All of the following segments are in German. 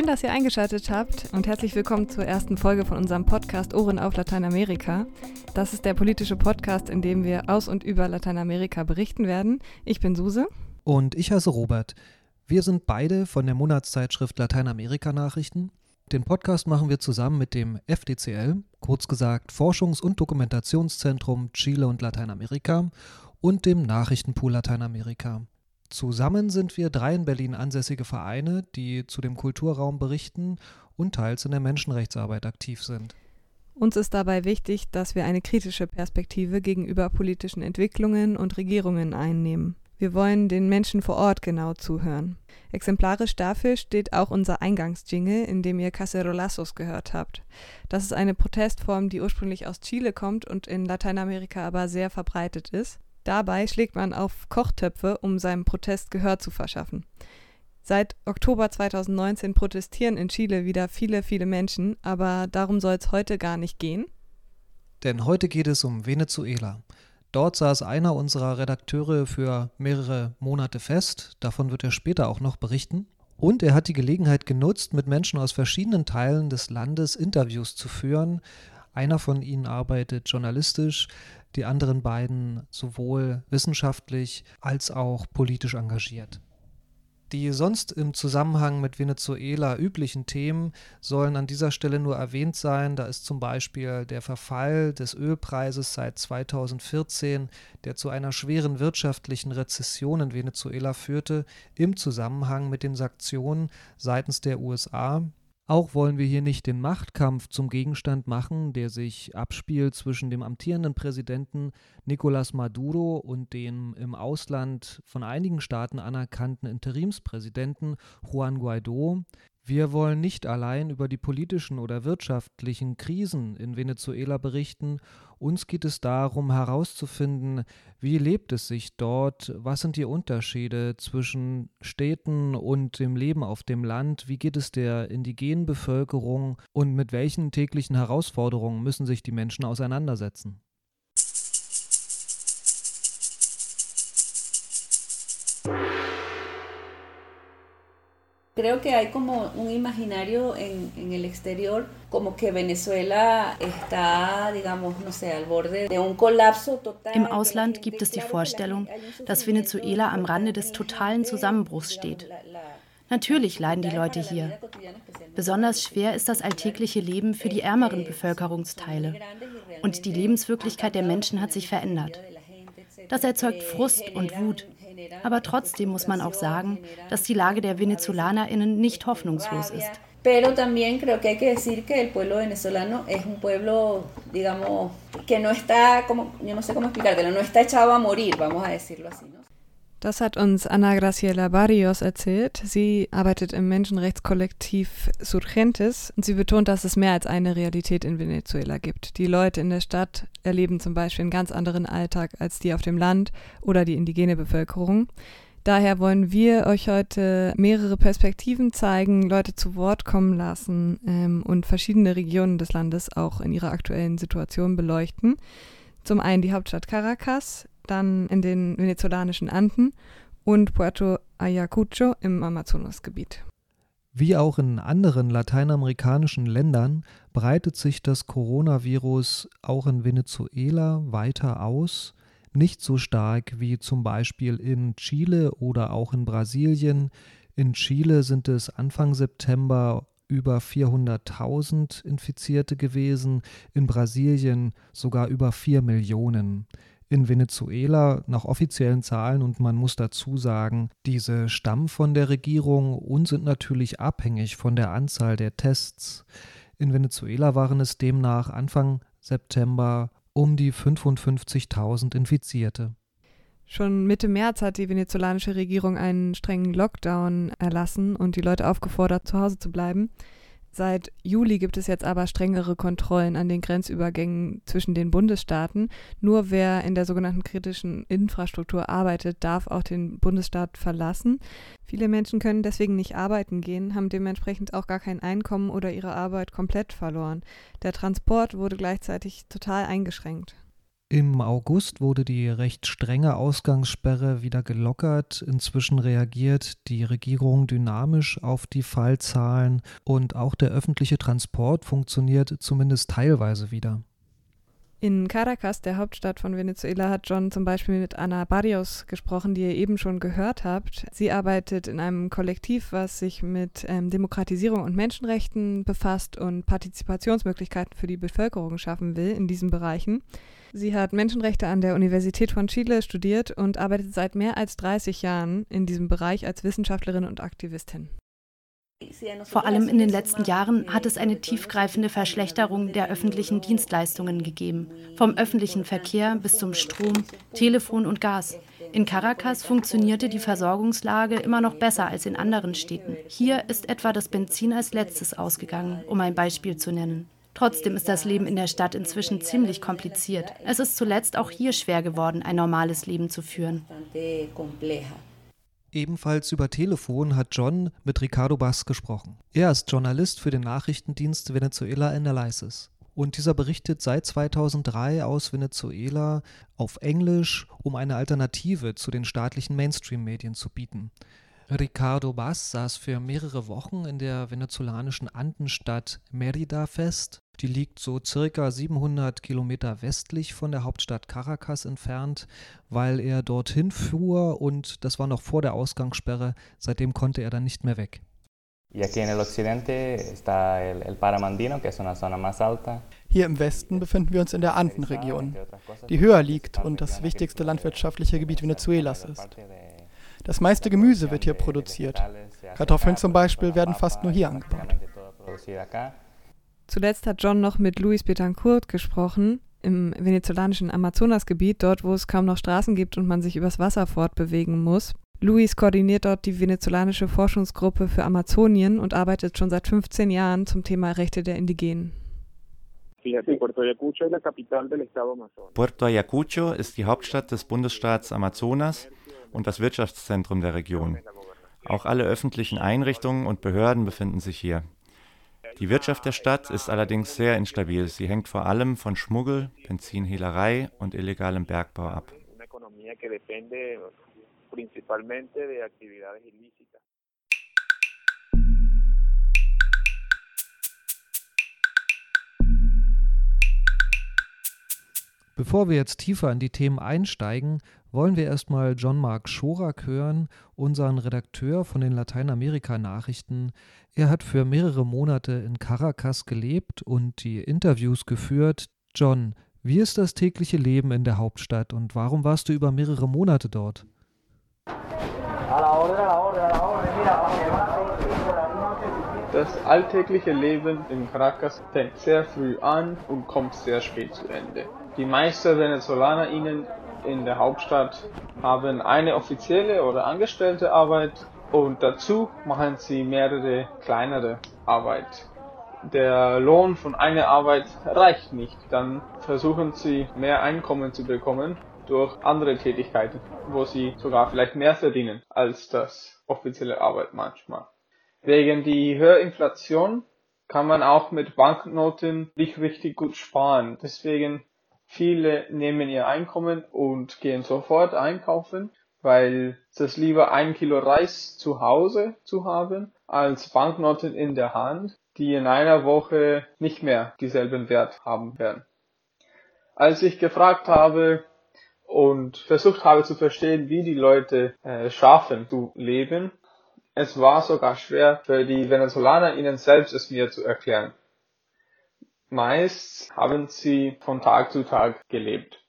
Schön, dass ihr eingeschaltet habt und herzlich willkommen zur ersten Folge von unserem Podcast Ohren auf Lateinamerika. Das ist der politische Podcast, in dem wir aus und über Lateinamerika berichten werden. Ich bin Suse. Und ich heiße Robert. Wir sind beide von der Monatszeitschrift Lateinamerika Nachrichten. Den Podcast machen wir zusammen mit dem FDCL, kurz gesagt Forschungs- und Dokumentationszentrum Chile und Lateinamerika und dem Nachrichtenpool Lateinamerika. Zusammen sind wir drei in Berlin ansässige Vereine, die zu dem Kulturraum berichten und teils in der Menschenrechtsarbeit aktiv sind. Uns ist dabei wichtig, dass wir eine kritische Perspektive gegenüber politischen Entwicklungen und Regierungen einnehmen. Wir wollen den Menschen vor Ort genau zuhören. Exemplarisch dafür steht auch unser Eingangsjingle, in dem ihr Cacerolazos gehört habt. Das ist eine Protestform, die ursprünglich aus Chile kommt und in Lateinamerika aber sehr verbreitet ist. Dabei schlägt man auf Kochtöpfe, um seinem Protest Gehör zu verschaffen. Seit Oktober 2019 protestieren in Chile wieder viele, viele Menschen, aber darum soll es heute gar nicht gehen. Denn heute geht es um Venezuela. Dort saß einer unserer Redakteure für mehrere Monate fest, davon wird er später auch noch berichten. Und er hat die Gelegenheit genutzt, mit Menschen aus verschiedenen Teilen des Landes Interviews zu führen. Einer von ihnen arbeitet journalistisch, die anderen beiden sowohl wissenschaftlich als auch politisch engagiert. Die sonst im Zusammenhang mit Venezuela üblichen Themen sollen an dieser Stelle nur erwähnt sein. Da ist zum Beispiel der Verfall des Ölpreises seit 2014, der zu einer schweren wirtschaftlichen Rezession in Venezuela führte, im Zusammenhang mit den Sanktionen seitens der USA, auch wollen wir hier nicht den Machtkampf zum Gegenstand machen, der sich abspielt zwischen dem amtierenden Präsidenten Nicolás Maduro und dem im Ausland von einigen Staaten anerkannten Interimspräsidenten Juan Guaido. Wir wollen nicht allein über die politischen oder wirtschaftlichen Krisen in Venezuela berichten, uns geht es darum herauszufinden, wie lebt es sich dort, was sind die Unterschiede zwischen Städten und dem Leben auf dem Land, wie geht es der indigenen Bevölkerung? Und mit welchen täglichen Herausforderungen müssen sich die Menschen auseinandersetzen. Creo que hay como un imaginario en, en, el exterior, como que Venezuela está, digamos, no sé, al borde de un colapso total. Im Ausland gibt es die Vorstellung, dass Venezuela am Rande des totalen Zusammenbruchs steht. Natürlich leiden die Leute hier. Besonders schwer ist das alltägliche Leben für die ärmeren Bevölkerungsteile. Und die Lebenswirklichkeit der Menschen hat sich verändert. Das erzeugt Frust und Wut. Aber trotzdem muss man auch sagen, dass die Lage der VenezolanerInnen nicht hoffnungslos ist. Pero también creo que hay que decir que el pueblo venezolano es un pueblo, digamos, que no está, como, yo no sé cómo explicártelo, no está echado a morir, vamos a decirlo así. ¿no? Das hat uns Ana Graciela Barrios erzählt. Sie arbeitet im Menschenrechtskollektiv Surgentes und sie betont, dass es mehr als eine Realität in Venezuela gibt. Die Leute in der Stadt erleben zum Beispiel einen ganz anderen Alltag als die auf dem Land oder die indigene Bevölkerung. Daher wollen wir euch heute mehrere Perspektiven zeigen, Leute zu Wort kommen lassen ähm, und verschiedene Regionen des Landes auch in ihrer aktuellen Situation beleuchten. Zum einen die Hauptstadt Caracas, dann in den venezolanischen Anden und Puerto Ayacucho im Amazonasgebiet. Wie auch in anderen lateinamerikanischen Ländern breitet sich das Coronavirus auch in Venezuela weiter aus, nicht so stark wie zum Beispiel in Chile oder auch in Brasilien. In Chile sind es Anfang September über 400.000 Infizierte gewesen, in Brasilien sogar über 4 Millionen in Venezuela nach offiziellen Zahlen und man muss dazu sagen, diese stammen von der Regierung und sind natürlich abhängig von der Anzahl der Tests. In Venezuela waren es demnach Anfang September um die 55.000 Infizierte. Schon Mitte März hat die venezolanische Regierung einen strengen Lockdown erlassen und die Leute aufgefordert, zu Hause zu bleiben. Seit Juli gibt es jetzt aber strengere Kontrollen an den Grenzübergängen zwischen den Bundesstaaten. Nur wer in der sogenannten kritischen Infrastruktur arbeitet, darf auch den Bundesstaat verlassen. Viele Menschen können deswegen nicht arbeiten gehen, haben dementsprechend auch gar kein Einkommen oder ihre Arbeit komplett verloren. Der Transport wurde gleichzeitig total eingeschränkt. Im August wurde die recht strenge Ausgangssperre wieder gelockert. Inzwischen reagiert die Regierung dynamisch auf die Fallzahlen und auch der öffentliche Transport funktioniert zumindest teilweise wieder. In Caracas, der Hauptstadt von Venezuela, hat John zum Beispiel mit Ana Barrios gesprochen, die ihr eben schon gehört habt. Sie arbeitet in einem Kollektiv, was sich mit ähm, Demokratisierung und Menschenrechten befasst und Partizipationsmöglichkeiten für die Bevölkerung schaffen will in diesen Bereichen. Sie hat Menschenrechte an der Universität von Chile studiert und arbeitet seit mehr als 30 Jahren in diesem Bereich als Wissenschaftlerin und Aktivistin. Vor allem in den letzten Jahren hat es eine tiefgreifende Verschlechterung der öffentlichen Dienstleistungen gegeben, vom öffentlichen Verkehr bis zum Strom, Telefon und Gas. In Caracas funktionierte die Versorgungslage immer noch besser als in anderen Städten. Hier ist etwa das Benzin als letztes ausgegangen, um ein Beispiel zu nennen. Trotzdem ist das Leben in der Stadt inzwischen ziemlich kompliziert. Es ist zuletzt auch hier schwer geworden, ein normales Leben zu führen. Ebenfalls über Telefon hat John mit Ricardo Bass gesprochen. Er ist Journalist für den Nachrichtendienst Venezuela Analysis. Und dieser berichtet seit 2003 aus Venezuela auf Englisch, um eine Alternative zu den staatlichen Mainstream-Medien zu bieten. Ricardo Bass saß für mehrere Wochen in der venezolanischen Andenstadt Merida fest. Die liegt so circa 700 Kilometer westlich von der Hauptstadt Caracas entfernt, weil er dorthin fuhr und das war noch vor der Ausgangssperre. Seitdem konnte er dann nicht mehr weg. Hier im Westen befinden wir uns in der Andenregion, die höher liegt und das wichtigste landwirtschaftliche Gebiet Venezuelas ist. Das meiste Gemüse wird hier produziert. Kartoffeln zum Beispiel werden fast nur hier angebaut. Zuletzt hat John noch mit Luis Betancourt gesprochen, im venezolanischen Amazonasgebiet, dort wo es kaum noch Straßen gibt und man sich übers Wasser fortbewegen muss. Luis koordiniert dort die venezolanische Forschungsgruppe für Amazonien und arbeitet schon seit 15 Jahren zum Thema Rechte der Indigenen. Puerto Ayacucho ist die Hauptstadt des Bundesstaats Amazonas und das Wirtschaftszentrum der Region. Auch alle öffentlichen Einrichtungen und Behörden befinden sich hier. Die Wirtschaft der Stadt ist allerdings sehr instabil. Sie hängt vor allem von Schmuggel, Benzinhehlerei und illegalem Bergbau ab. Bevor wir jetzt tiefer in die Themen einsteigen, wollen wir erstmal John Mark Schorak hören, unseren Redakteur von den Lateinamerika-Nachrichten. Er hat für mehrere Monate in Caracas gelebt und die Interviews geführt. John, wie ist das tägliche Leben in der Hauptstadt und warum warst du über mehrere Monate dort? Das alltägliche Leben in Caracas fängt sehr früh an und kommt sehr spät zu Ende. Die meisten VenezolanerInnen in der Hauptstadt haben eine offizielle oder angestellte Arbeit und dazu machen sie mehrere kleinere Arbeit. Der Lohn von einer Arbeit reicht nicht, dann versuchen sie mehr Einkommen zu bekommen durch andere Tätigkeiten, wo sie sogar vielleicht mehr verdienen als das offizielle Arbeit manchmal. Wegen die Höherinflation kann man auch mit Banknoten nicht richtig gut sparen. Deswegen Viele nehmen ihr Einkommen und gehen sofort einkaufen, weil es lieber ein Kilo Reis zu Hause zu haben, als Banknoten in der Hand, die in einer Woche nicht mehr dieselben Wert haben werden. Als ich gefragt habe und versucht habe zu verstehen, wie die Leute äh, schaffen zu leben, es war sogar schwer für die Venezolaner ihnen selbst es mir zu erklären. Meist haben sie von Tag zu Tag gelebt.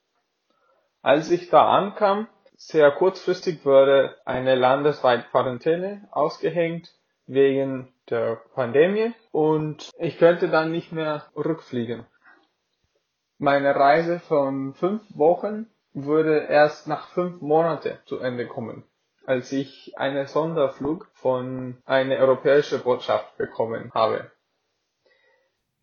Als ich da ankam, sehr kurzfristig wurde eine landesweite Quarantäne ausgehängt wegen der Pandemie und ich könnte dann nicht mehr rückfliegen. Meine Reise von fünf Wochen würde erst nach fünf Monaten zu Ende kommen, als ich einen Sonderflug von einer europäischen Botschaft bekommen habe.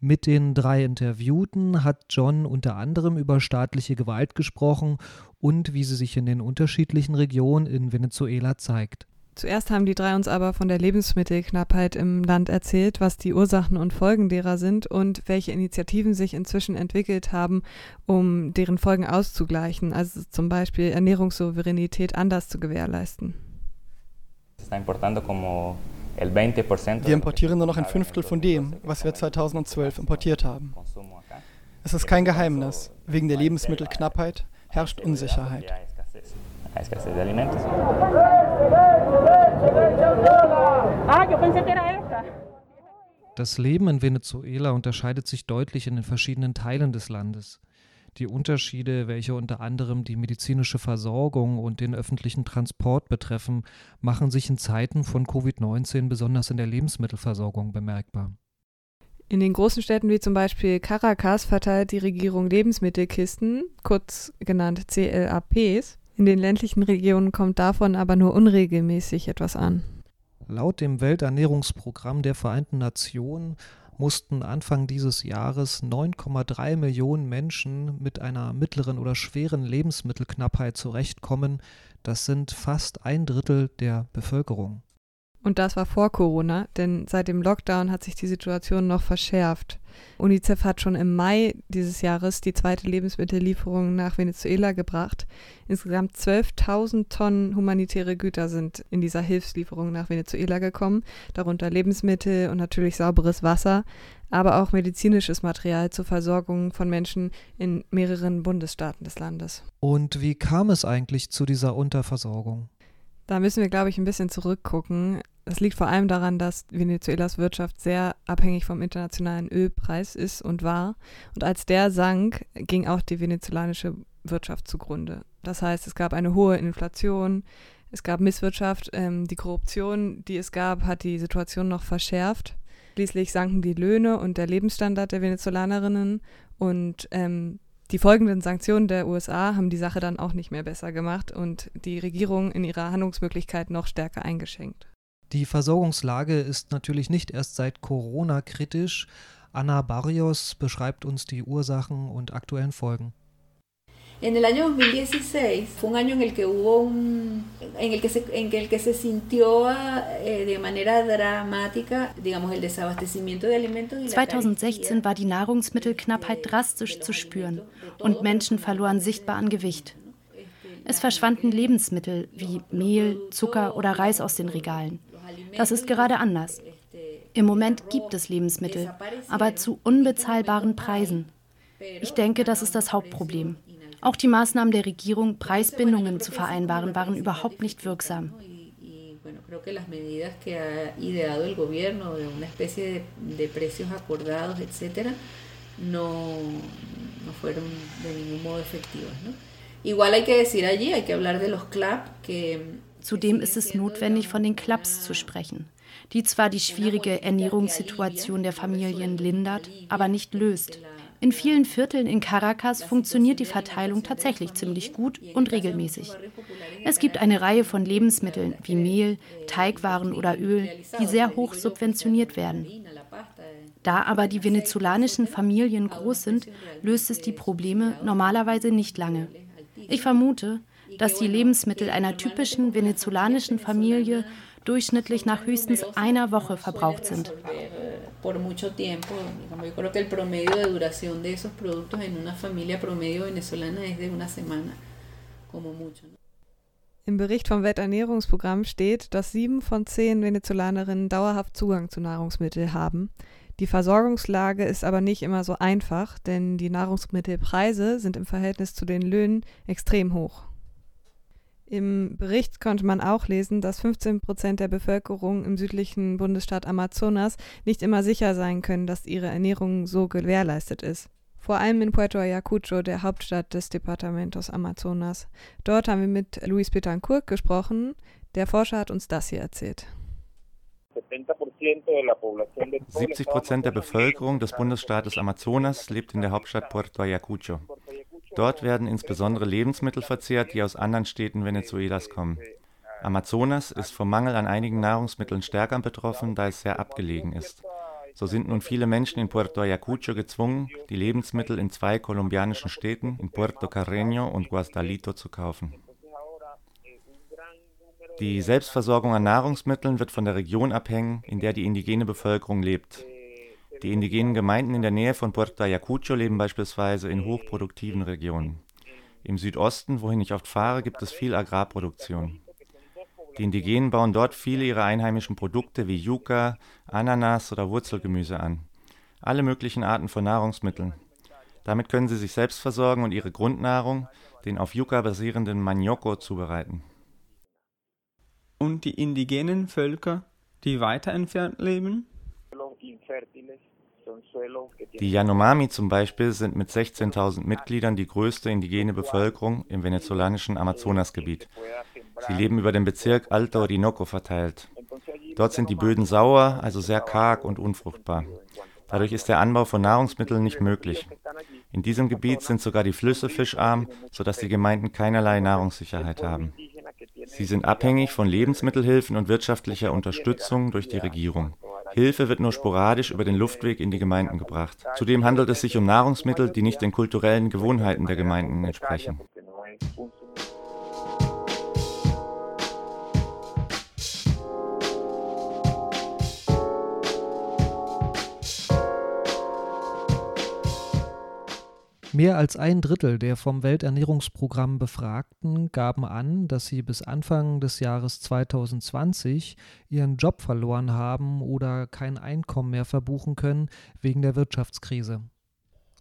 Mit den drei Interviewten hat John unter anderem über staatliche Gewalt gesprochen und wie sie sich in den unterschiedlichen Regionen in Venezuela zeigt. Zuerst haben die drei uns aber von der Lebensmittelknappheit im Land erzählt, was die Ursachen und Folgen derer sind und welche Initiativen sich inzwischen entwickelt haben, um deren Folgen auszugleichen, also zum Beispiel Ernährungssouveränität anders zu gewährleisten. Wir importieren nur noch ein Fünftel von dem, was wir 2012 importiert haben. Es ist kein Geheimnis, wegen der Lebensmittelknappheit herrscht Unsicherheit. Das Leben in Venezuela unterscheidet sich deutlich in den verschiedenen Teilen des Landes. Die Unterschiede, welche unter anderem die medizinische Versorgung und den öffentlichen Transport betreffen, machen sich in Zeiten von Covid-19 besonders in der Lebensmittelversorgung bemerkbar. In den großen Städten wie zum Beispiel Caracas verteilt die Regierung Lebensmittelkisten, kurz genannt CLAPs. In den ländlichen Regionen kommt davon aber nur unregelmäßig etwas an. Laut dem Welternährungsprogramm der Vereinten Nationen mussten Anfang dieses Jahres 9,3 Millionen Menschen mit einer mittleren oder schweren Lebensmittelknappheit zurechtkommen. Das sind fast ein Drittel der Bevölkerung. Und das war vor Corona, denn seit dem Lockdown hat sich die Situation noch verschärft. UNICEF hat schon im Mai dieses Jahres die zweite Lebensmittellieferung nach Venezuela gebracht. Insgesamt 12.000 Tonnen humanitäre Güter sind in dieser Hilfslieferung nach Venezuela gekommen, darunter Lebensmittel und natürlich sauberes Wasser, aber auch medizinisches Material zur Versorgung von Menschen in mehreren Bundesstaaten des Landes. Und wie kam es eigentlich zu dieser Unterversorgung? Da müssen wir, glaube ich, ein bisschen zurückgucken. Das liegt vor allem daran, dass Venezuelas Wirtschaft sehr abhängig vom internationalen Ölpreis ist und war. Und als der sank, ging auch die venezolanische Wirtschaft zugrunde. Das heißt, es gab eine hohe Inflation, es gab Misswirtschaft, ähm, die Korruption, die es gab, hat die Situation noch verschärft. Schließlich sanken die Löhne und der Lebensstandard der Venezolanerinnen und ähm, die folgenden Sanktionen der USA haben die Sache dann auch nicht mehr besser gemacht und die Regierung in ihrer Handlungsmöglichkeit noch stärker eingeschränkt. Die Versorgungslage ist natürlich nicht erst seit Corona kritisch. Anna Barrios beschreibt uns die Ursachen und aktuellen Folgen. En el año 2016 fue un año en el que hubo un, en el que se, en el que se sintió eh, de manera dramática, digamos, el desabastecimiento de alimentos. 2016 war die Nahrungsmittelknappheit drastisch zu spüren und Menschen verloren sichtbar an Gewicht. Es verschwanden Lebensmittel wie Mehl, Zucker oder Reis aus den Regalen. Das ist gerade anders. Im Moment gibt es Lebensmittel, aber zu unbezahlbaren Preisen. Ich denke, das ist das Hauptproblem. Auch die Maßnahmen der Regierung, Preisbindungen zu vereinbaren, waren überhaupt nicht wirksam. creo que las medidas que ha ideado el gobierno de una especie de, de precios acordados, etcétera, no, no. Igual hay que decir allí, hay que hablar de los CLAP, que Zudem ist es notwendig, von den Clubs zu sprechen, die zwar die schwierige Ernährungssituation der Familien lindert, aber nicht löst. In vielen Vierteln in Caracas funktioniert die Verteilung tatsächlich ziemlich gut und regelmäßig. Es gibt eine Reihe von Lebensmitteln wie Mehl, Teigwaren oder Öl, die sehr hoch subventioniert werden. Da aber die venezolanischen Familien groß sind, löst es die Probleme normalerweise nicht lange. Ich vermute, dass die Lebensmittel einer typischen venezolanischen Familie durchschnittlich nach höchstens einer Woche verbraucht sind. Im Bericht vom Welternährungsprogramm steht, dass sieben von zehn Venezolanerinnen dauerhaft Zugang zu Nahrungsmitteln haben. Die Versorgungslage ist aber nicht immer so einfach, denn die Nahrungsmittelpreise sind im Verhältnis zu den Löhnen extrem hoch. Im Bericht konnte man auch lesen, dass 15 Prozent der Bevölkerung im südlichen Bundesstaat Amazonas nicht immer sicher sein können, dass ihre Ernährung so gewährleistet ist. Vor allem in Puerto Ayacucho, der Hauptstadt des Departamentos Amazonas. Dort haben wir mit Luis Betancourt gesprochen. Der Forscher hat uns das hier erzählt. 70 Prozent der Bevölkerung des Bundesstaates Amazonas lebt in der Hauptstadt Puerto Ayacucho. Dort werden insbesondere Lebensmittel verzehrt, die aus anderen Städten Venezuelas kommen. Amazonas ist vom Mangel an einigen Nahrungsmitteln stärker betroffen, da es sehr abgelegen ist. So sind nun viele Menschen in Puerto Ayacucho gezwungen, die Lebensmittel in zwei kolumbianischen Städten, in Puerto Carreño und Guasdalito, zu kaufen. Die Selbstversorgung an Nahrungsmitteln wird von der Region abhängen, in der die indigene Bevölkerung lebt. Die indigenen Gemeinden in der Nähe von Puerto Ayacucho leben beispielsweise in hochproduktiven Regionen. Im Südosten, wohin ich oft fahre, gibt es viel Agrarproduktion. Die Indigenen bauen dort viele ihrer einheimischen Produkte wie Yucca, Ananas oder Wurzelgemüse an. Alle möglichen Arten von Nahrungsmitteln. Damit können sie sich selbst versorgen und ihre Grundnahrung, den auf Yucca basierenden Manioko, zubereiten. Und die indigenen Völker, die weiter entfernt leben? Die Yanomami zum Beispiel sind mit 16.000 Mitgliedern die größte indigene Bevölkerung im venezolanischen Amazonasgebiet. Sie leben über den Bezirk Alto Orinoco verteilt. Dort sind die Böden sauer, also sehr karg und unfruchtbar. Dadurch ist der Anbau von Nahrungsmitteln nicht möglich. In diesem Gebiet sind sogar die Flüsse fischarm, sodass die Gemeinden keinerlei Nahrungssicherheit haben. Sie sind abhängig von Lebensmittelhilfen und wirtschaftlicher Unterstützung durch die Regierung. Hilfe wird nur sporadisch über den Luftweg in die Gemeinden gebracht. Zudem handelt es sich um Nahrungsmittel, die nicht den kulturellen Gewohnheiten der Gemeinden entsprechen. Mehr als ein Drittel der vom Welternährungsprogramm Befragten gaben an, dass sie bis Anfang des Jahres 2020 ihren Job verloren haben oder kein Einkommen mehr verbuchen können wegen der Wirtschaftskrise.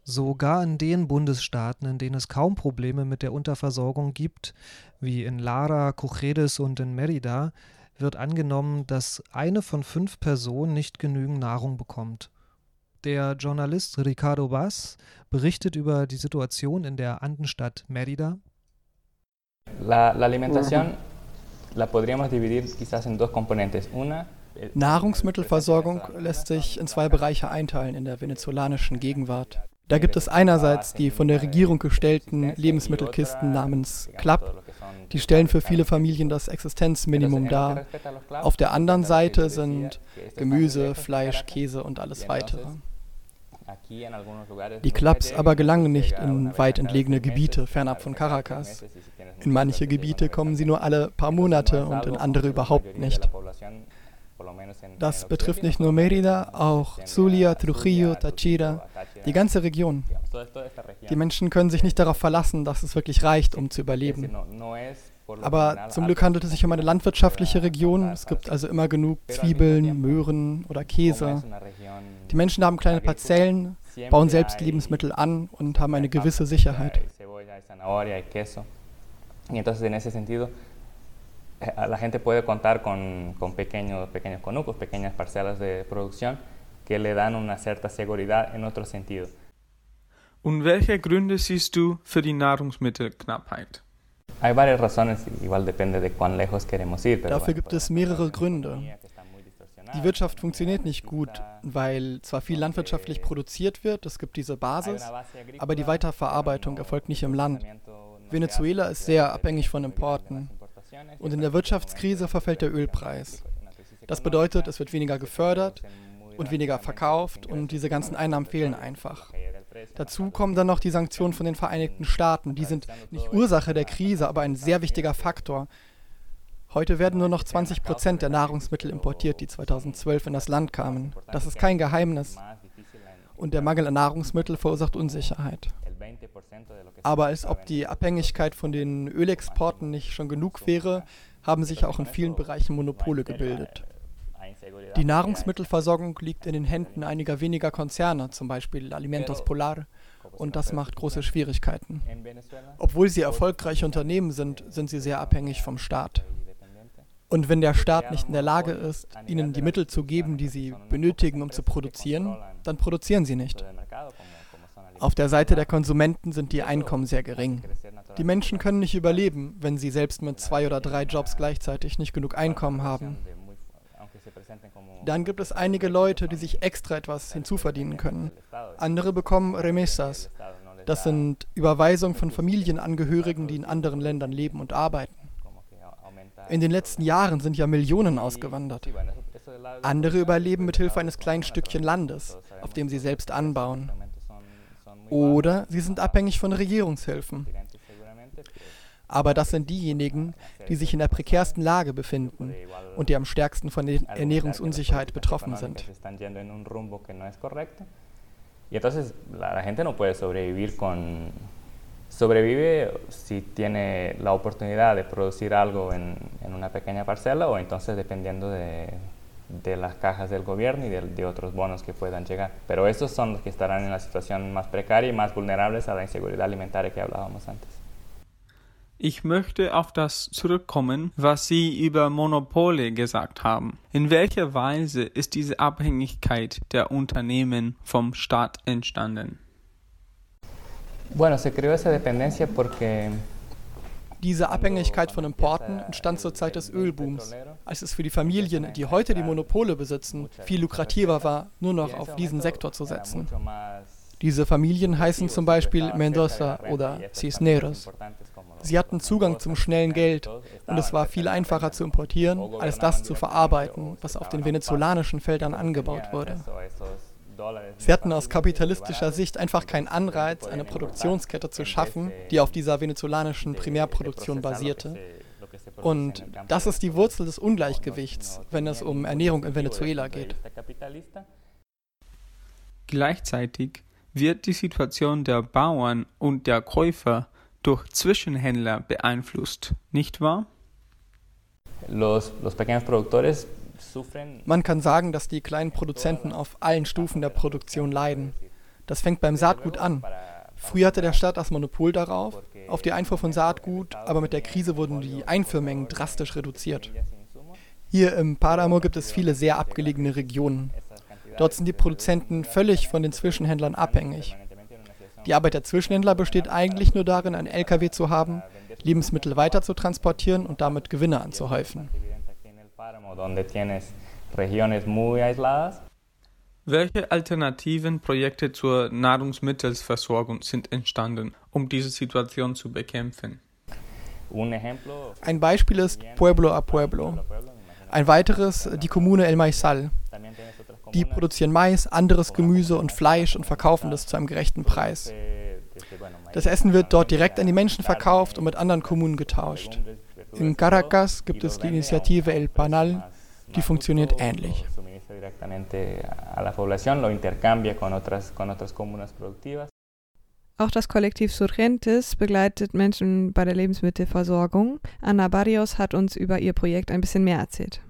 Sogar in den Bundesstaaten, in denen es kaum Probleme mit der Unterversorgung gibt, wie in Lara, Cojedes und in Merida, wird angenommen, dass eine von fünf Personen nicht genügend Nahrung bekommt. Der Journalist Ricardo Vaz berichtet über die Situation in der Andenstadt Mérida. La, la alimentación la podríamos dividir quizás en dos componentes. Una Nahrungsmittelversorgung lässt sich in zwei Bereiche einteilen in der venezolanischen Gegenwart. Da gibt es einerseits die von der Regierung gestellten Lebensmittelkisten namens CLAP. Die stellen für viele Familien das Existenzminimum dar. Auf der anderen Seite sind Gemüse, Fleisch, Käse und alles weitere. Die Clubs aber gelangen nicht in weit entlegene Gebiete fernab von Caracas. In manche Gebiete kommen sie nur alle paar Monate und in andere überhaupt nicht. Das betrifft nicht nur Mérida, auch Zulia, Trujillo, Táchira, die ganze Region. Die Menschen können sich nicht darauf verlassen, dass es wirklich reicht, um zu überleben. Aber zum Glück handelt es sich um eine landwirtschaftliche Region. Es gibt also immer genug Zwiebeln, Möhren oder Käse. Die Menschen haben kleine Parzellen, bauen selbst Lebensmittel an und haben eine gewisse Sicherheit. La gente puede contar con, con pequeños, pequeños conucos, pequeñas parcelas de producción que le dan una cierta seguridad en otro sentido. Und welche Gründe siehst du für die Nahrungsmittelknappheit? Hay varias razones, igual depende de cuán lejos queremos ir. Dafür gibt es mehrere Gründe. Die Wirtschaft funktioniert nicht gut, weil zwar viel landwirtschaftlich produziert wird, es gibt diese Basis, aber die Weiterverarbeitung erfolgt nicht im Land. Venezuela ist sehr abhängig von Importen. Und in der Wirtschaftskrise verfällt der Ölpreis. Das bedeutet, es wird weniger gefördert und weniger verkauft und diese ganzen Einnahmen fehlen einfach. Dazu kommen dann noch die Sanktionen von den Vereinigten Staaten. Die sind nicht Ursache der Krise, aber ein sehr wichtiger Faktor. Heute werden nur noch 20 Prozent der Nahrungsmittel importiert, die 2012 in das Land kamen. Das ist kein Geheimnis. Und der Mangel an Nahrungsmitteln verursacht Unsicherheit. Aber als ob die Abhängigkeit von den Ölexporten nicht schon genug wäre, haben sich auch in vielen Bereichen Monopole gebildet. Die Nahrungsmittelversorgung liegt in den Händen einiger weniger Konzerne, zum Beispiel Alimentos Polar, und das macht große Schwierigkeiten. Obwohl sie erfolgreiche Unternehmen sind, sind sie sehr abhängig vom Staat. Und wenn der Staat nicht in der Lage ist, ihnen die Mittel zu geben, die sie benötigen, um zu produzieren, dann produzieren sie nicht. Auf der Seite der Konsumenten sind die Einkommen sehr gering. Die Menschen können nicht überleben, wenn sie selbst mit zwei oder drei Jobs gleichzeitig nicht genug Einkommen haben. Dann gibt es einige Leute, die sich extra etwas hinzuverdienen können. Andere bekommen Remesas. Das sind Überweisungen von Familienangehörigen, die in anderen Ländern leben und arbeiten. In den letzten Jahren sind ja Millionen ausgewandert. Andere überleben mit Hilfe eines kleinen Stückchen Landes, auf dem sie selbst anbauen. Oder sie sind abhängig von Regierungshilfen. Aber das sind diejenigen, die sich in der prekärsten Lage befinden und die am stärksten von der Ernährungsunsicherheit betroffen sind. Y entonces la, gente no puede sobrevivir con, sobrevive si tiene la oportunidad de producir algo en, en una pequeña parcela o entonces dependiendo de, de las cajas del gobierno y de, de, otros bonos que puedan llegar. Pero estos son los que estarán en la situación más precaria y más vulnerables a la inseguridad alimentaria que hablábamos antes. Ich möchte auf das zurückkommen, was Sie über Monopole gesagt haben. In welcher Weise ist diese Abhängigkeit der Unternehmen vom Staat entstanden? Diese Abhängigkeit von Importen entstand zur Zeit des Ölbooms, als es für die Familien, die heute die Monopole besitzen, viel lukrativer war, nur noch auf diesen Sektor zu setzen. Diese Familien heißen zum Beispiel Mendoza oder Cisneros. Sie hatten Zugang zum schnellen Geld und es war viel einfacher zu importieren, als das zu verarbeiten, was auf den venezolanischen Feldern angebaut wurde. Sie hatten aus kapitalistischer Sicht einfach keinen Anreiz, eine Produktionskette zu schaffen, die auf dieser venezolanischen Primärproduktion basierte. Und das ist die Wurzel des Ungleichgewichts, wenn es um Ernährung in Venezuela geht. Gleichzeitig wird die Situation der Bauern und der Käufer durch Zwischenhändler beeinflusst, nicht wahr? Man kann sagen, dass die kleinen Produzenten auf allen Stufen der Produktion leiden. Das fängt beim Saatgut an. Früher hatte der Staat das Monopol darauf, auf die Einfuhr von Saatgut, aber mit der Krise wurden die Einfuhrmengen drastisch reduziert. Hier im Paramo gibt es viele sehr abgelegene Regionen. Dort sind die Produzenten völlig von den Zwischenhändlern abhängig. Die Arbeit der Zwischenhändler besteht eigentlich nur darin, einen LKW zu haben, Lebensmittel weiter zu transportieren und damit Gewinne anzuhäufen. Welche alternativen Projekte zur Nahrungsmittelversorgung sind entstanden, um diese Situation zu bekämpfen? Ein Beispiel ist Pueblo a Pueblo. Ein weiteres die Kommune El Maizal. Die produzieren Mais, anderes Gemüse und Fleisch und verkaufen das zu einem gerechten Preis. Das Essen wird dort direkt an die Menschen verkauft und mit anderen Kommunen getauscht. In Caracas gibt es die Initiative El Panal, die funktioniert ähnlich. Auch das Kollektiv Surgentes begleitet Menschen bei der Lebensmittelversorgung. Anna Barrios hat uns über ihr Projekt ein bisschen mehr erzählt.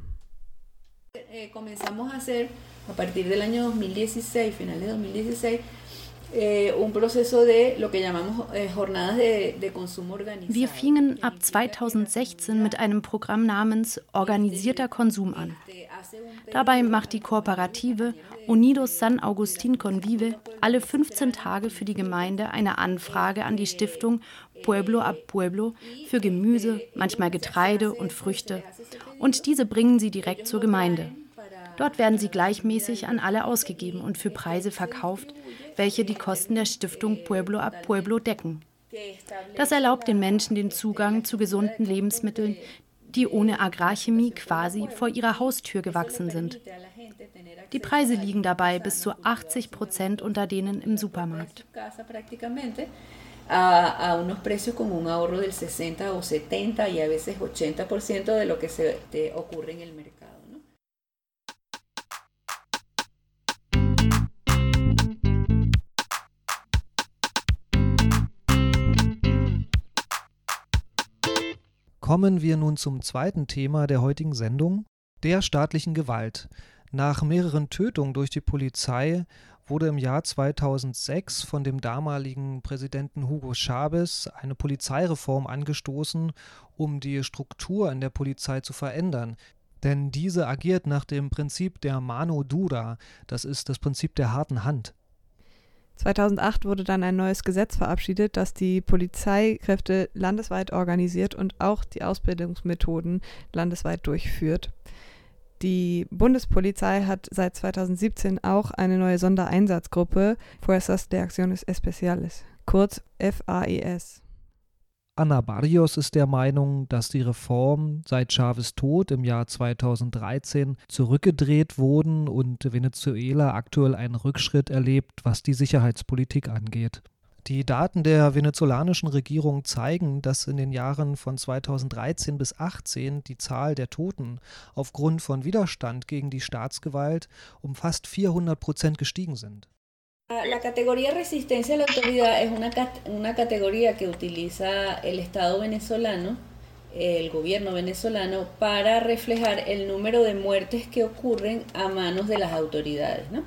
Eh, comenzamos a hacer a partir del año 2016, finales de 2016, eh, un proceso de lo que llamamos eh, jornadas de, de consumo organizado. Wir fingen ab 2016 mit einem Programm namens Organisierter Konsum an. Dabei macht die Kooperative Unidos San Agustin Convive alle 15 Tage für die Gemeinde eine Anfrage an die Stiftung Pueblo a Pueblo für Gemüse, manchmal Getreide und Früchte. Und diese bringen sie direkt zur Gemeinde. Dort werden sie gleichmäßig an alle ausgegeben und für Preise verkauft, welche die Kosten der Stiftung Pueblo a Pueblo decken. Das erlaubt den Menschen den Zugang zu gesunden Lebensmitteln, die ohne Agrarchemie quasi vor ihrer Haustür gewachsen sind. Die Preise liegen dabei bis zu 80 Prozent unter denen im Supermarkt. Kommen wir nun zum zweiten Thema der heutigen Sendung, der staatlichen Gewalt. Nach mehreren Tötungen durch die Polizei wurde im Jahr 2006 von dem damaligen Präsidenten Hugo Chavez eine Polizeireform angestoßen, um die Struktur in der Polizei zu verändern. Denn diese agiert nach dem Prinzip der Mano Dura, das ist das Prinzip der harten Hand. 2008 wurde dann ein neues Gesetz verabschiedet, das die Polizeikräfte landesweit organisiert und auch die Ausbildungsmethoden landesweit durchführt. Die Bundespolizei hat seit 2017 auch eine neue Sondereinsatzgruppe Fuerzas de Acciones Especiales, kurz FAES. Anna Barrios ist der Meinung, dass die Reformen seit Chavez Tod im Jahr 2013 zurückgedreht wurden und Venezuela aktuell einen Rückschritt erlebt, was die Sicherheitspolitik angeht. Die Daten der venezolanischen Regierung zeigen, dass in den Jahren von 2013 bis 2018 die Zahl der Toten aufgrund von Widerstand gegen die Staatsgewalt um fast 400 Prozent gestiegen sind. La categoría resistencia a la autoridad es una, una categoría que utiliza el Estado venezolano, el gobierno venezolano, para reflejar el número de muertes que ocurren a manos de las autoridades, ¿no?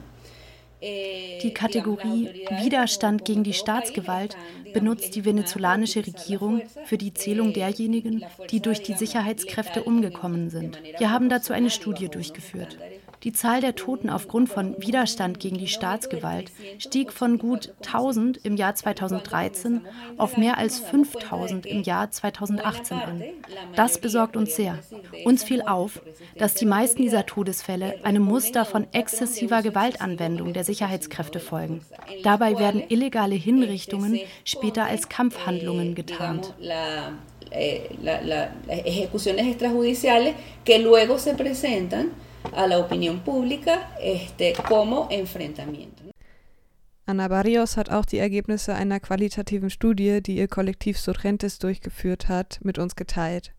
Die Kategorie Widerstand gegen die Staatsgewalt benutzt die venezolanische Regierung für die Zählung derjenigen, die durch die Sicherheitskräfte umgekommen sind. Wir haben dazu eine Studie durchgeführt. Die Zahl der Toten aufgrund von Widerstand gegen die Staatsgewalt stieg von gut 1000 im Jahr 2013 auf mehr als 5000 im Jahr 2018 an. Das besorgt uns sehr. Uns fiel auf, dass die meisten dieser Todesfälle einem Muster von exzessiver Gewaltanwendung der Sicherheitskräfte folgen. Dabei werden illegale Hinrichtungen später als Kampfhandlungen getarnt. Eh, ejecuciones extrajudiciales que luego se presentan a la opinión pública este, como enfrentamiento. Ana Barrios hat auch die Ergebnisse einer qualitativen Studie, die ihr Kollektiv Surgentes durchgeführt hat, mit uns geteilt.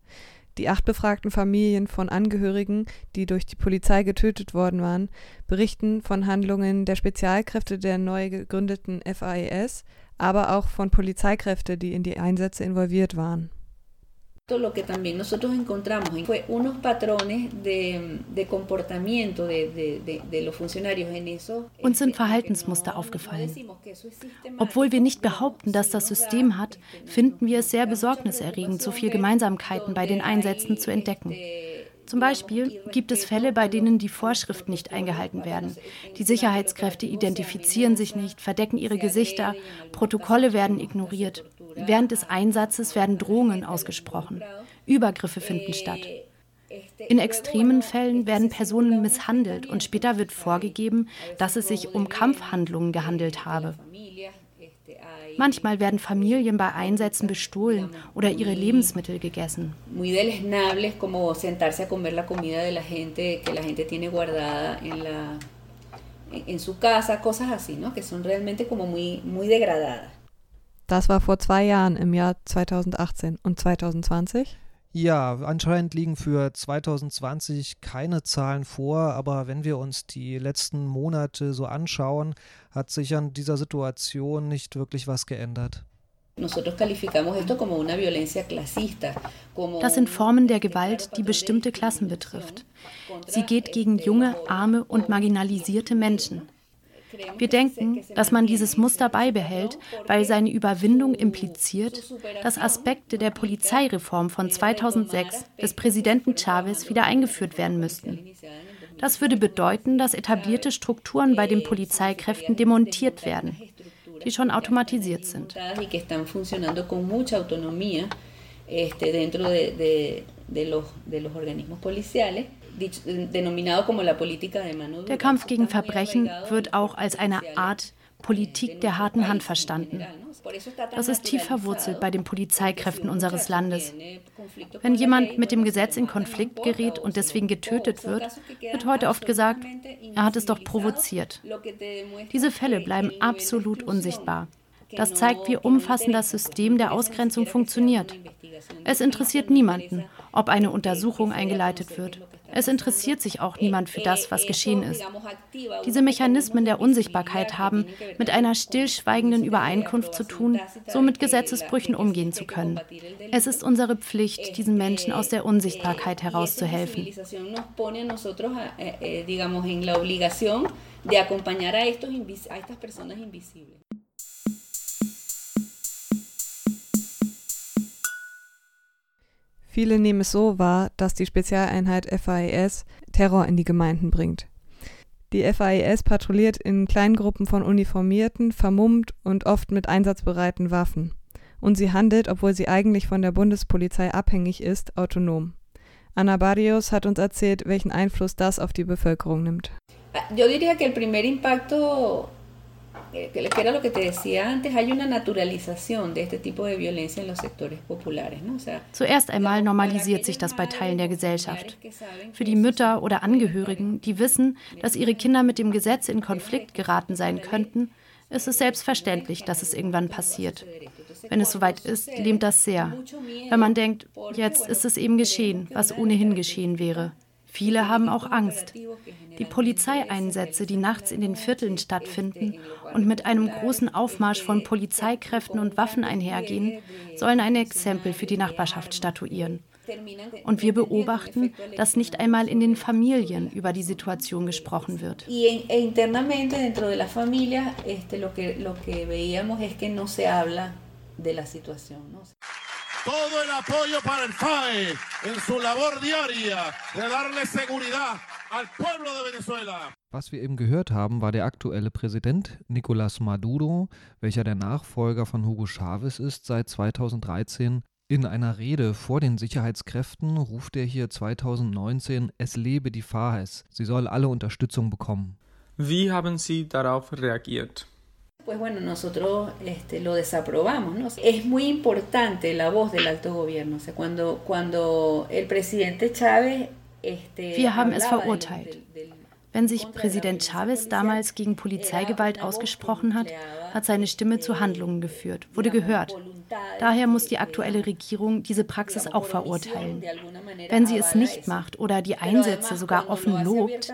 Die acht befragten Familien von Angehörigen, die durch die Polizei getötet worden waren, berichten von Handlungen der Spezialkräfte der neu gegründeten FAES, aber auch von Polizeikräften, die in die Einsätze involviert waren. Lo que también nosotros encontramos fue unos patrones de, de comportamiento de, de, de, los funcionarios en eso. Uns sind Verhaltensmuster aufgefallen. Obwohl wir nicht behaupten, dass das System hat, finden wir es sehr besorgniserregend, so viele Gemeinsamkeiten bei den Einsätzen zu entdecken. Zum Beispiel gibt es Fälle, bei denen die Vorschriften nicht eingehalten werden. Die Sicherheitskräfte identifizieren sich nicht, verdecken ihre Gesichter, Protokolle werden ignoriert. Während des Einsatzes werden Drohungen ausgesprochen. Übergriffe finden statt. In extremen Fällen werden Personen misshandelt und später wird vorgegeben, dass es sich um Kampfhandlungen gehandelt habe. Manchmal werden Familien bei Einsätzen bestohlen oder ihre Lebensmittel gegessen. En su casa, cosas así, ¿no? Que son realmente como muy muy degradadas. Das war vor zwei Jahren im Jahr 2018 und 2020. Ja, anscheinend liegen für 2020 keine Zahlen vor, aber wenn wir uns die letzten Monate so anschauen, hat sich an dieser Situation nicht wirklich was geändert. Das sind Formen der Gewalt, die bestimmte Klassen betrifft. Sie geht gegen junge, arme und marginalisierte Menschen. Wir denken, dass man dieses Muster beibehält, weil seine Überwindung impliziert, dass Aspekte der Polizeireform von 2006 des Präsidenten Chavez wieder eingeführt werden müssten. Das würde bedeuten, dass etablierte Strukturen bei den Polizeikräften demontiert werden, die schon automatisiert sind. Der Kampf gegen Verbrechen wird auch als eine Art Politik der harten Hand verstanden. Das ist tief verwurzelt bei den Polizeikräften unseres Landes. Wenn jemand mit dem Gesetz in Konflikt gerät und deswegen getötet wird, wird heute oft gesagt, er hat es doch provoziert. Diese Fälle bleiben absolut unsichtbar. Das zeigt, wie umfassend das System der Ausgrenzung funktioniert. Es interessiert niemanden, ob eine Untersuchung eingeleitet wird. Es interessiert sich auch niemand für das, was geschehen ist. Diese Mechanismen der Unsichtbarkeit haben mit einer stillschweigenden Übereinkunft zu tun, so mit Gesetzesbrüchen umgehen zu können. Es ist unsere Pflicht, diesen Menschen aus der Unsichtbarkeit herauszuhelfen. de. Viele nehmen es so wahr, dass die Spezialeinheit FAES Terror in die Gemeinden bringt. Die FAES patrouilliert in Kleingruppen von Uniformierten, vermummt und oft mit einsatzbereiten Waffen. Und sie handelt, obwohl sie eigentlich von der Bundespolizei abhängig ist, autonom. Ana Barrios hat uns erzählt, welchen Einfluss das auf die Bevölkerung nimmt. Yo diría que el primer impacto que era lo que te decía antes, hay una naturalización de este tipo de violencia en los sectores populares. ¿no? O sea, Zuerst einmal normalisiert sich das bei Teilen der Gesellschaft. Für die Mütter oder Angehörigen, die wissen, dass ihre Kinder mit dem Gesetz in Konflikt geraten sein könnten, Es ist selbstverständlich, dass es irgendwann passiert. Wenn es soweit ist, lähmt das sehr. Wenn man denkt, jetzt ist es eben geschehen, was ohnehin geschehen wäre. Viele haben auch Angst. Die Polizeieinsätze, die nachts in den Vierteln stattfinden und mit einem großen Aufmarsch von Polizeikräften und Waffen einhergehen, sollen ein Exempel für die Nachbarschaft statuieren. Und wir beobachten, dass nicht einmal in den Familien über die Situation gesprochen wird. E todo el apoyo para el FAE en su labor diaria de darle seguridad al pueblo de Venezuela. Was wir eben gehört haben, war der aktuelle Präsident Nicolás Maduro, welcher der Nachfolger von Hugo Chavez ist seit 2013 in einer Rede vor den Sicherheitskräften ruft er hier 2019, es lebe die FAES, sie soll alle Unterstützung bekommen. Wie haben Sie darauf reagiert? Pues bueno, nosotros este, lo desaprobamos, ¿no? Es muy importante la voz del alto gobierno. O sea, cuando, cuando el presidente Chávez este, Wir haben es verurteilt. Wenn sich Präsident Chavez damals gegen Polizeigewalt ausgesprochen hat, hat seine Stimme zu Handlungen geführt, wurde gehört. Daher muss die aktuelle Regierung diese Praxis auch verurteilen. Wenn sie es nicht macht oder die Einsätze sogar offen lobt,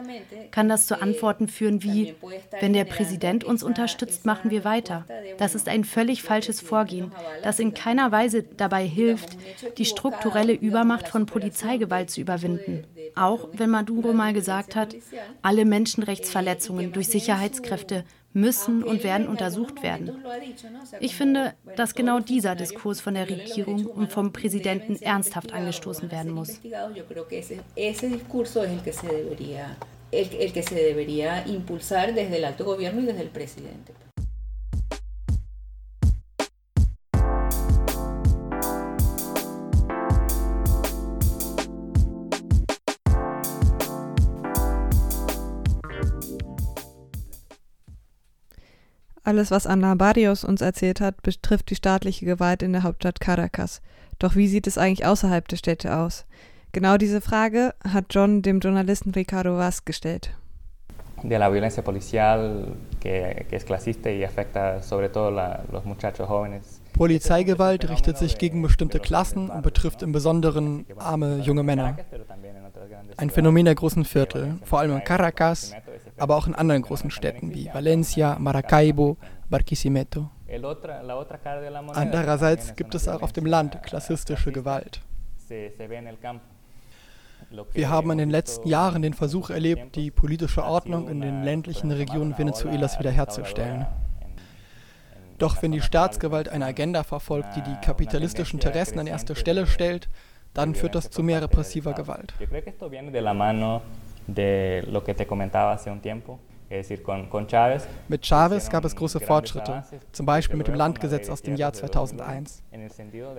kann das zu Antworten führen wie, wenn der Präsident uns unterstützt, machen wir weiter. Das ist ein völlig falsches Vorgehen, das in keiner Weise dabei hilft, die strukturelle Übermacht von Polizeigewalt zu überwinden. Auch wenn Maduro mal gesagt hat, alle Menschenrechtsverletzungen durch Sicherheitskräfte müssen und werden untersucht werden. Ich finde, dass genau dieser Diskurs von der Regierung und vom Präsidenten ernsthaft angestoßen werden muss. El, que se debería impulsar desde el alto gobierno y desde el presidente. Alles, was Ana Barrios uns erzählt hat, betrifft die staatliche Gewalt in der Hauptstadt Caracas. Doch wie sieht es eigentlich außerhalb der Städte aus? Genau diese Frage hat John dem Journalisten Ricardo Vaz gestellt. De la violencia policial que, que es clasista y afecta sobre todo la, los muchachos jóvenes. Polizeigewalt richtet sich gegen bestimmte Klassen und betrifft im Besonderen arme junge Männer. Ein Phänomen der großen Viertel, vor allem in Caracas, aber auch in anderen großen Städten wie Valencia, Maracaibo, Barquisimeto. Andererseits gibt es auch auf dem Land klassistische Gewalt. Wir haben in den letzten Jahren den Versuch erlebt, die politische Ordnung in den ländlichen Regionen Venezuelas wiederherzustellen. Doch wenn die Staatsgewalt eine Agenda verfolgt, die die kapitalistischen Interessen an erste Stelle stellt, dann führt das zu mehr repressiver Gewalt. Mit Chavez gab es große Fortschritte, zum Beispiel mit dem Landgesetz aus dem Jahr 2001.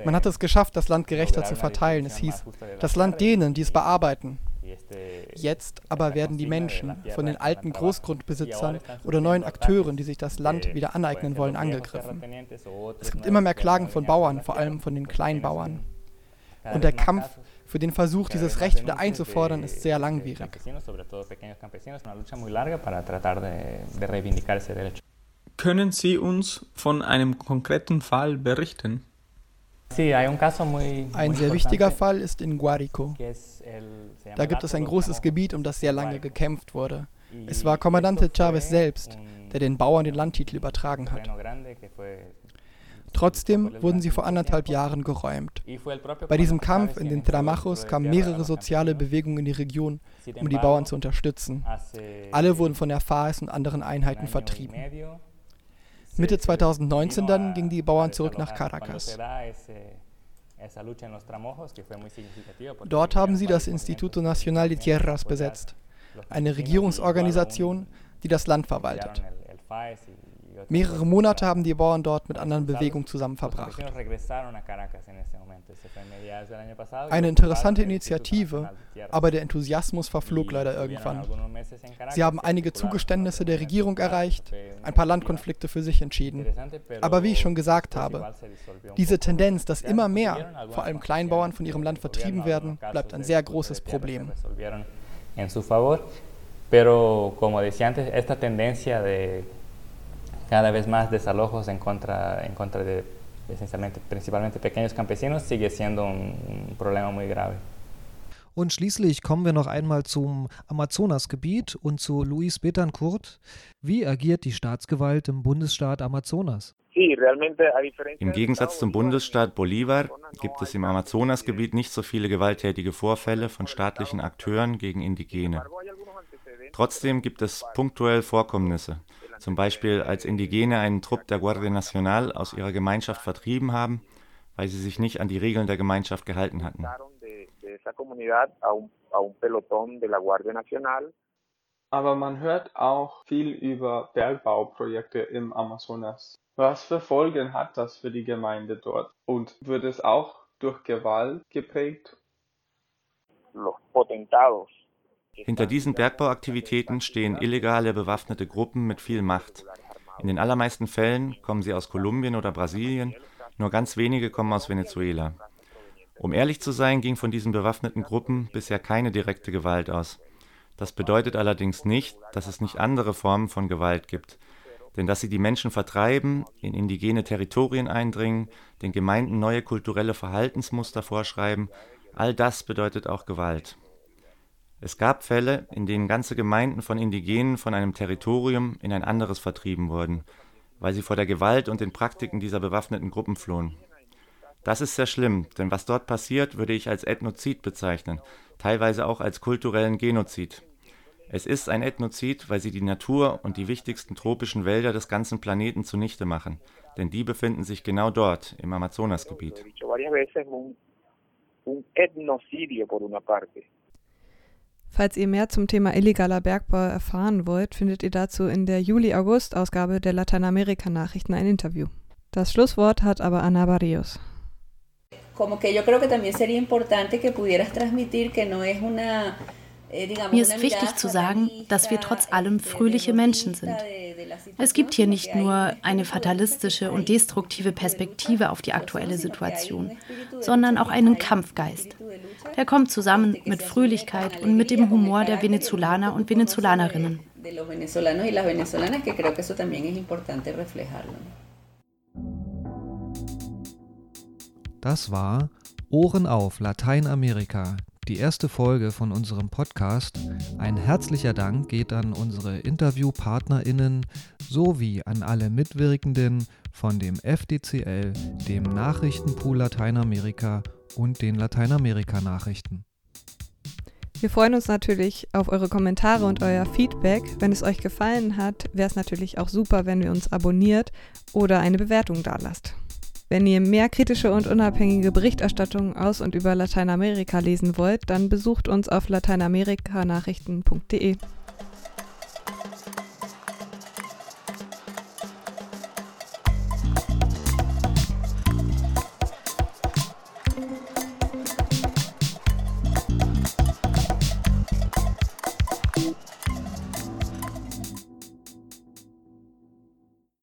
Man hat es geschafft, das Land gerechter zu verteilen. Es hieß, das Land denen, die es bearbeiten. Jetzt aber werden die Menschen von den alten Großgrundbesitzern oder neuen Akteuren, die sich das Land wieder aneignen wollen, angegriffen. Es gibt immer mehr Klagen von Bauern, vor allem von den Kleinbauern. Und der Kampf für den Versuch, dieses Recht wieder einzufordern, ist sehr langwierig. Können Sie uns von einem konkreten Fall berichten? Ein sehr wichtiger Fall ist in Guarico. Da gibt es ein großes Gebiet, um das sehr lange gekämpft wurde. Es war Kommandante Chavez selbst, der den Bauern den Landtitel übertragen hat. Trotzdem wurden sie vor anderthalb Jahren geräumt. Bei diesem Kampf in den Tramajos kamen mehrere soziale Bewegungen in die Region, um die Bauern zu unterstützen. Alle wurden von der FAES und anderen Einheiten vertrieben. Mitte 2019 dann gingen die Bauern zurück nach Caracas. Dort haben sie das Instituto Nacional de Tierras besetzt, eine Regierungsorganisation, die das Land verwaltet. Mehrere Monate haben die Bauern dort mit anderen Bewegungen zusammen verbracht. Eine interessante Initiative, aber der Enthusiasmus verflog leider irgendwann. Sie haben einige Zugeständnisse der Regierung erreicht, ein paar Landkonflikte für sich entschieden. Aber wie ich schon gesagt habe, diese Tendenz, dass immer mehr, vor allem Kleinbauern, von ihrem Land vertrieben werden, bleibt ein sehr großes Problem. Pero como decía antes, esta tendencia de cada vez más desalojos en contra, en contra de esencialmente, principalmente pequeños campesinos, sigue siendo un, un problema muy grave. Und schließlich kommen wir noch einmal zum Amazonasgebiet und zu Luis Betancourt. Wie agiert die Staatsgewalt im Bundesstaat Amazonas? Im Gegensatz zum Bundesstaat Bolívar gibt es im Amazonasgebiet nicht so viele gewalttätige Vorfälle von staatlichen Akteuren gegen Indigene. Trotzdem gibt es punktuell Vorkommnisse, zum Beispiel als Indigene einen Trupp der Guardia Nacional aus ihrer Gemeinschaft vertrieben haben, weil sie sich nicht an die Regeln der Gemeinschaft gehalten hatten. Aber man hört auch viel über Bergbauprojekte im Amazonas. Was für Folgen hat das für die Gemeinde dort? Und wird es auch durch Gewalt geprägt? Hinter diesen Bergbauaktivitäten stehen illegale bewaffnete Gruppen mit viel Macht. In den allermeisten Fällen kommen sie aus Kolumbien oder Brasilien, nur ganz wenige kommen aus Venezuela. Um ehrlich zu sein, ging von diesen bewaffneten Gruppen bisher keine direkte Gewalt aus. Das bedeutet allerdings nicht, dass es nicht andere Formen von Gewalt gibt. Denn dass sie die Menschen vertreiben, in indigene Territorien eindringen, den Gemeinden neue kulturelle Verhaltensmuster vorschreiben, all das bedeutet auch Gewalt. Es gab Fälle, in denen ganze Gemeinden von Indigenen von einem Territorium in ein anderes vertrieben wurden, weil sie vor der Gewalt und den Praktiken dieser bewaffneten Gruppen flohen. Das ist sehr schlimm, denn was dort passiert, würde ich als Ethnozid bezeichnen, teilweise auch als kulturellen Genozid. Es ist ein Ethnozid, weil sie die Natur und die wichtigsten tropischen Wälder des ganzen Planeten zunichte machen, denn die befinden sich genau dort, im Amazonasgebiet. Falls ihr mehr zum Thema illegaler Bergbau erfahren wollt, findet ihr dazu in der Juli-August-Ausgabe der Lateinamerika-Nachrichten ein Interview. Das Schlusswort hat aber Ana Barrios. como que yo creo que también sería importante que pudieras transmitir que no es una Mir ist wichtig zu sagen, dass wir trotz allem fröhliche Menschen sind. Es gibt hier nicht nur eine fatalistische und destruktive Perspektive auf die aktuelle Situation, sondern auch einen Kampfgeist. Der kommt zusammen mit Fröhlichkeit und mit dem Humor der Venezolaner und Venezolanerinnen. Das war Ohren auf Lateinamerika, die erste Folge von unserem Podcast. Ein herzlicher Dank geht an unsere InterviewpartnerInnen sowie an alle Mitwirkenden von dem FDCL, dem Nachrichtenpool Lateinamerika und den Lateinamerika-Nachrichten. Wir freuen uns natürlich auf eure Kommentare und euer Feedback. Wenn es euch gefallen hat, wäre es natürlich auch super, wenn ihr uns abonniert oder eine Bewertung dalasst. Wenn ihr mehr kritische und unabhängige Berichterstattung aus und über Lateinamerika lesen wollt, dann besucht uns auf lateinamerikanachrichten.de.